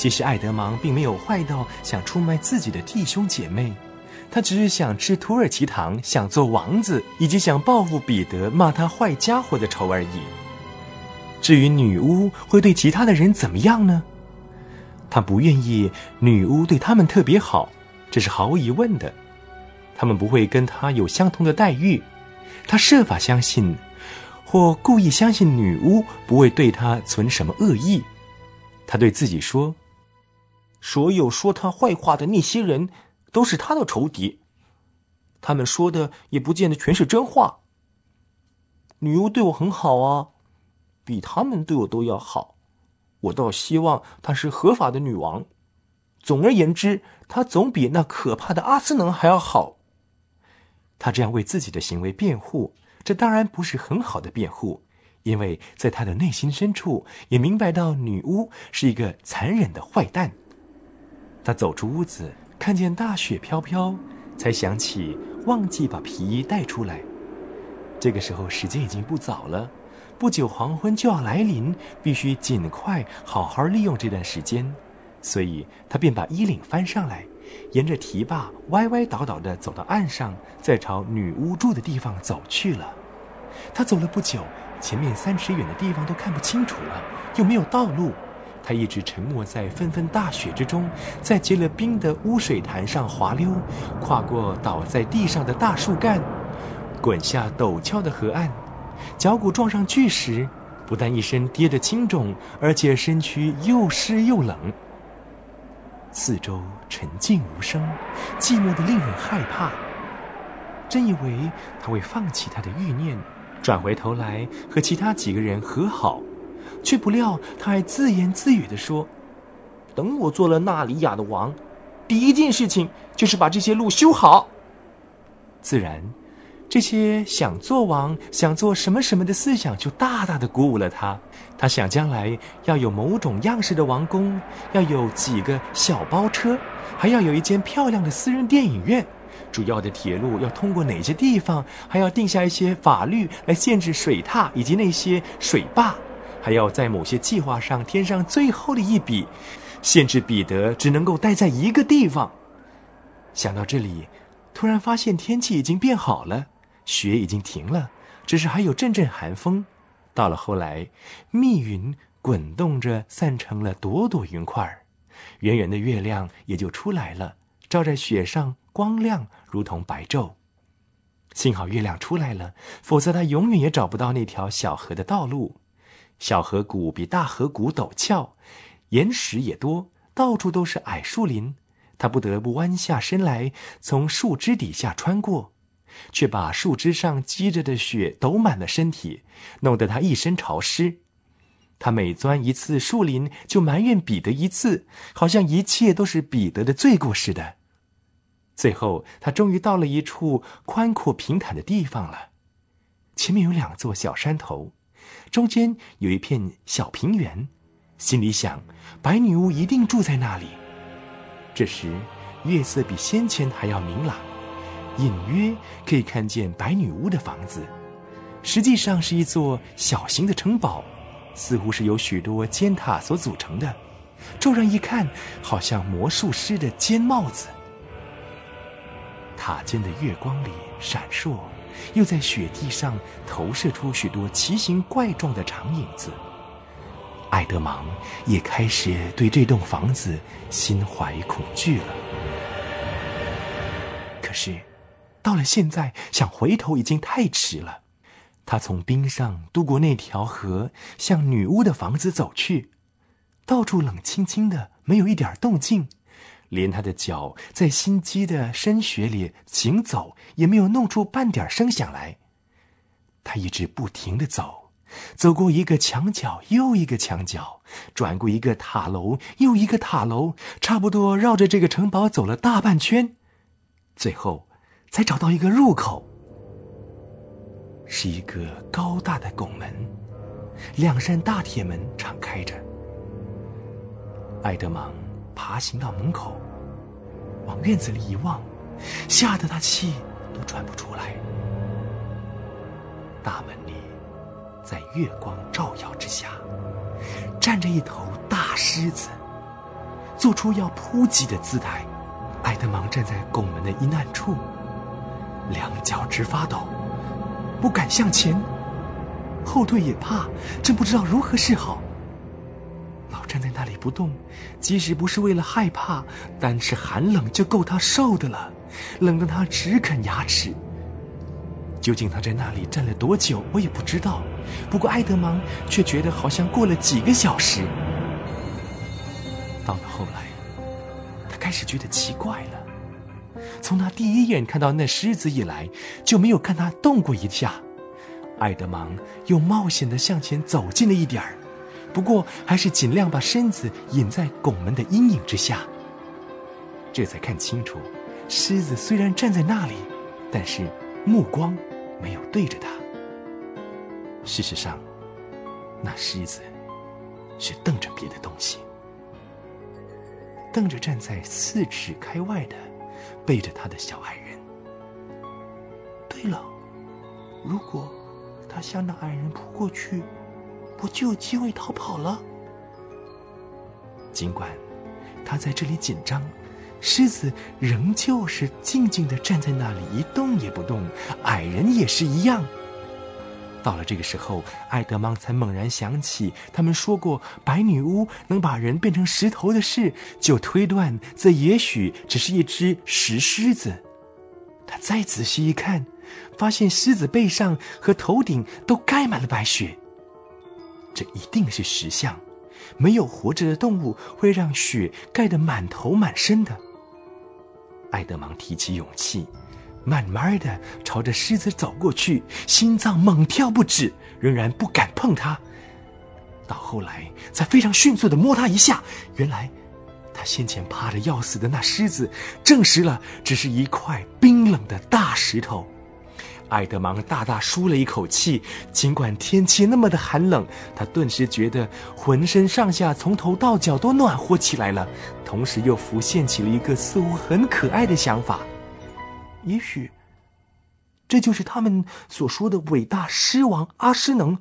其实爱德芒并没有坏到想出卖自己的弟兄姐妹，他只是想吃土耳其糖，想做王子，以及想报复彼得骂他坏家伙的仇而已。至于女巫会对其他的人怎么样呢？他不愿意女巫对他们特别好，这是毫无疑问的。他们不会跟他有相同的待遇。他设法相信，或故意相信女巫不会对他存什么恶意。他对自己说。所有说他坏话的那些人，都是他的仇敌。他们说的也不见得全是真话。女巫对我很好啊，比他们对我都要好。我倒希望她是合法的女王。总而言之，她总比那可怕的阿斯能还要好。他这样为自己的行为辩护，这当然不是很好的辩护，因为在他的内心深处也明白到女巫是一个残忍的坏蛋。他走出屋子，看见大雪飘飘，才想起忘记把皮衣带出来。这个时候时间已经不早了，不久黄昏就要来临，必须尽快好好利用这段时间。所以他便把衣领翻上来，沿着堤坝歪歪倒倒地走到岸上，再朝女巫住的地方走去了。他走了不久，前面三尺远的地方都看不清楚了，又没有道路。他一直沉没在纷纷大雪之中，在结了冰的污水潭上滑溜，跨过倒在地上的大树干，滚下陡峭的河岸，脚骨撞上巨石，不但一身跌得青肿，而且身躯又湿又冷。四周沉静无声，寂寞的令人害怕。真以为他会放弃他的欲念，转回头来和其他几个人和好。却不料，他还自言自语地说：“等我做了纳里亚的王，第一件事情就是把这些路修好。”自然，这些想做王、想做什么什么的思想就大大的鼓舞了他。他想将来要有某种样式的王宫，要有几个小包车，还要有一间漂亮的私人电影院。主要的铁路要通过哪些地方？还要定下一些法律来限制水獭以及那些水坝。还要在某些计划上添上最后的一笔，限制彼得只能够待在一个地方。想到这里，突然发现天气已经变好了，雪已经停了，只是还有阵阵寒风。到了后来，密云滚动着散成了朵朵云块儿，圆圆的月亮也就出来了，照在雪上，光亮如同白昼。幸好月亮出来了，否则他永远也找不到那条小河的道路。小河谷比大河谷陡峭，岩石也多，到处都是矮树林。他不得不弯下身来，从树枝底下穿过，却把树枝上积着的雪抖满了身体，弄得他一身潮湿。他每钻一次树林，就埋怨彼得一次，好像一切都是彼得的罪过似的。最后，他终于到了一处宽阔平坦的地方了，前面有两座小山头。中间有一片小平原，心里想，白女巫一定住在那里。这时，月色比先前还要明朗，隐约可以看见白女巫的房子。实际上是一座小型的城堡，似乎是由许多尖塔所组成的。骤然一看，好像魔术师的尖帽子。塔尖的月光里闪烁。又在雪地上投射出许多奇形怪状的长影子。爱德芒也开始对这栋房子心怀恐惧了。可是，到了现在，想回头已经太迟了。他从冰上渡过那条河，向女巫的房子走去。到处冷清清的，没有一点动静。连他的脚在心机的深雪里行走，也没有弄出半点声响来。他一直不停的走，走过一个墙角又一个墙角，转过一个塔楼又一个塔楼，差不多绕着这个城堡走了大半圈，最后才找到一个入口，是一个高大的拱门，两扇大铁门敞开着。爱德蒙。爬行到门口，往院子里一望，吓得他气都喘不出来。大门里，在月光照耀之下，站着一头大狮子，做出要扑击的姿态。艾德芒站在拱门的阴暗处，两脚直发抖，不敢向前，后退也怕，真不知道如何是好。老站在那里不动，即使不是为了害怕，单是寒冷就够他受的了，冷得他直啃牙齿。究竟他在那里站了多久，我也不知道。不过埃德芒却觉得好像过了几个小时。到了后来，他开始觉得奇怪了。从他第一眼看到那狮子以来，就没有看他动过一下。埃德芒又冒险的向前走近了一点儿，不过还是尽量把身子隐在拱门的阴影之下。这才看清楚，狮子虽然站在那里，但是目光。没有对着他。事实上，那狮子是瞪着别的东西，瞪着站在四尺开外的背着他的小矮人。对了，如果他向那矮人扑过去，我就有机会逃跑了？尽管他在这里紧张。狮子仍旧是静静的站在那里，一动也不动。矮人也是一样。到了这个时候，艾德芒才猛然想起他们说过白女巫能把人变成石头的事，就推断这也许只是一只石狮子。他再仔细一看，发现狮子背上和头顶都盖满了白雪。这一定是石像，没有活着的动物会让雪盖得满头满身的。艾德芒提起勇气，慢慢的朝着狮子走过去，心脏猛跳不止，仍然不敢碰它。到后来，才非常迅速的摸它一下，原来，他先前怕的要死的那狮子，证实了只是一块冰冷的大石头。艾德芒大大舒了一口气，尽管天气那么的寒冷，他顿时觉得浑身上下从头到脚都暖和起来了，同时又浮现起了一个似乎很可爱的想法：也许，这就是他们所说的伟大狮王阿诗能。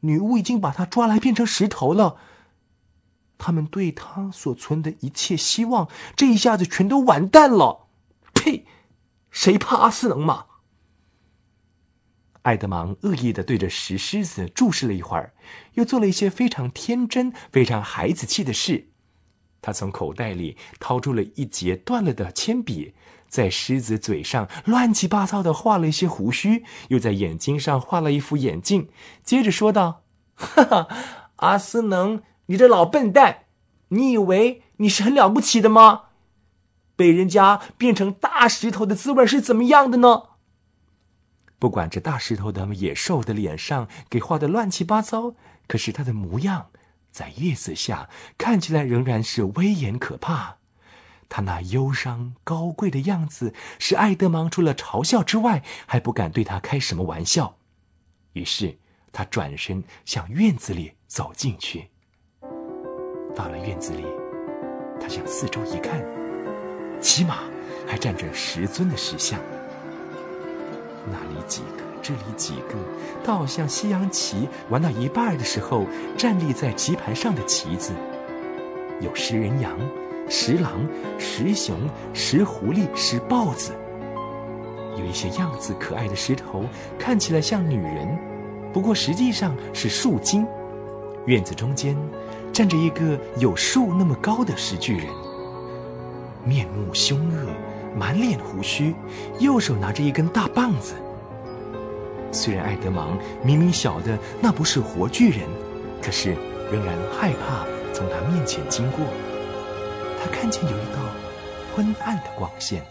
女巫已经把他抓来变成石头了，他们对他所存的一切希望，这一下子全都完蛋了。呸！谁怕阿斯能嘛？艾德芒恶意的对着石狮子注视了一会儿，又做了一些非常天真、非常孩子气的事。他从口袋里掏出了一截断了的铅笔，在狮子嘴上乱七八糟的画了一些胡须，又在眼睛上画了一副眼镜。接着说道：“哈哈，阿斯能，你这老笨蛋，你以为你是很了不起的吗？被人家变成大石头的滋味是怎么样的呢？”不管这大石头的野兽的脸上给画的乱七八糟，可是他的模样在月色下看起来仍然是威严可怕。他那忧伤高贵的样子，使艾德芒除了嘲笑之外，还不敢对他开什么玩笑。于是他转身向院子里走进去。到了院子里，他向四周一看，起码还站着十尊的石像。那里几个，这里几个，倒像西洋棋玩到一半的时候，站立在棋盘上的棋子。有食人羊、石狼、石熊、石狐狸、石豹子。有一些样子可爱的石头，看起来像女人，不过实际上是树精。院子中间站着一个有树那么高的石巨人，面目凶恶。满脸胡须，右手拿着一根大棒子。虽然艾德芒明明晓得那不是活巨人，可是仍然害怕从他面前经过。他看见有一道昏暗的光线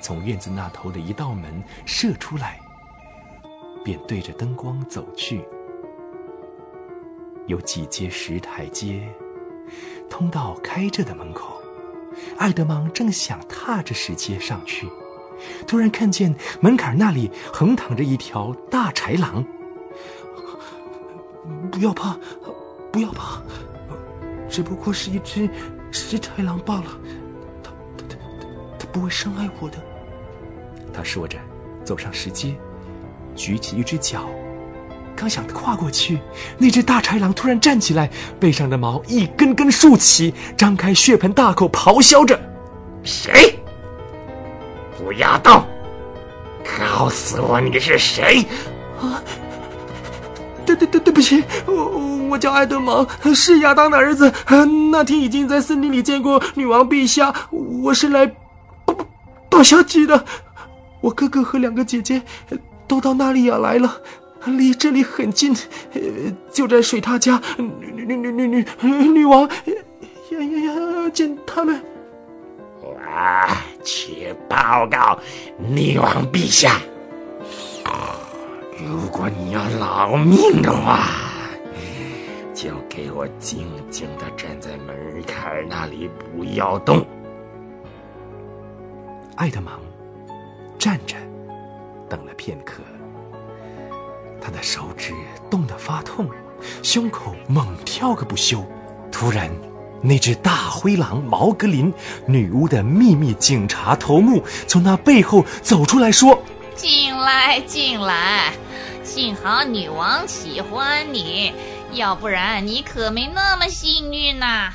从院子那头的一道门射出来，便对着灯光走去。有几阶石台阶，通到开着的门口。艾德芒正想踏着石阶上去，突然看见门槛那里横躺着一条大豺狼。不要怕，不要怕，只不过是一只石豺狼罢了。他他他他不会伤害我的。他说着，走上石阶，举起一只脚，刚想跨过去，那只大豺狼突然站起来，背上的毛一根根竖起，张开血盆大口咆哮着：“谁？不要动！告诉我你是谁！”啊！对对对，对不起，我我叫艾德蒙，是亚当的儿子。那天已经在森林里见过女王陛下，我是来报报消息的。我哥哥和两个姐姐都到那里亚来了，离这里很近，就在水獭家。女女女女女女王要要要见他们。哇！去报告女王陛下。如果你要老命的话，就给我静静的站在门槛那里，不要动。爱德芒站着，等了片刻，他的手指冻得发痛，胸口猛跳个不休。突然，那只大灰狼毛格林，女巫的秘密警察头目，从那背后走出来说：“进来，进来。”幸好女王喜欢你，要不然你可没那么幸运呐。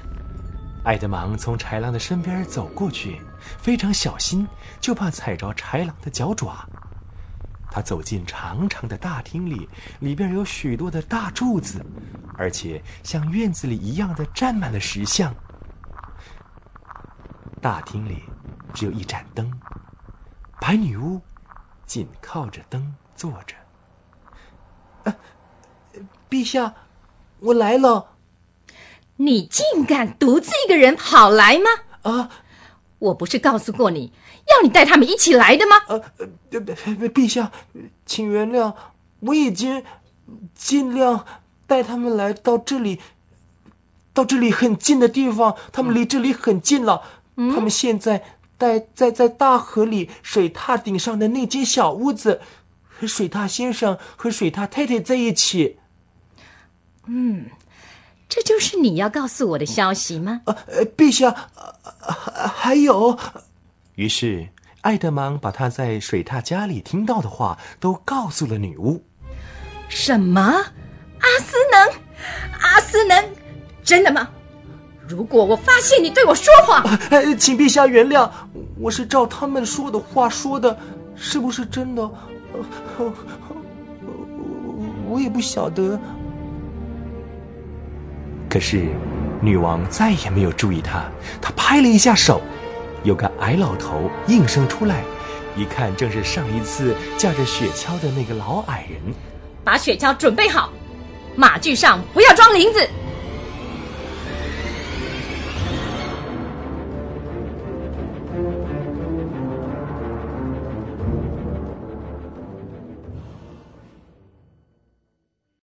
爱德芒从豺狼的身边走过去，非常小心，就怕踩着豺狼的脚爪。他走进长长的大厅里，里边有许多的大柱子，而且像院子里一样的站满了石像。大厅里只有一盏灯，白女巫紧靠着灯坐着。陛下，我来了。你竟敢独自一个人跑来吗？啊！我不是告诉过你要你带他们一起来的吗？呃，陛下，请原谅，我已经尽量带他们来到这里，到这里很近的地方，他们离这里很近了。他们现在待在在大河里水塔顶上的那间小屋子。和水獭先生和水獭太太在一起。嗯，这就是你要告诉我的消息吗？呃，陛下，还有。于是，爱德芒把他在水獭家里听到的话都告诉了女巫。什么？阿斯能？阿斯能？真的吗？如果我发现你对我说谎，请陛下原谅，我是照他们说的话说的，是不是真的？我我也不晓得。可是，女王再也没有注意他。她拍了一下手，有个矮老头应声出来，一看正是上一次驾着雪橇的那个老矮人。把雪橇准备好，马具上不要装铃子。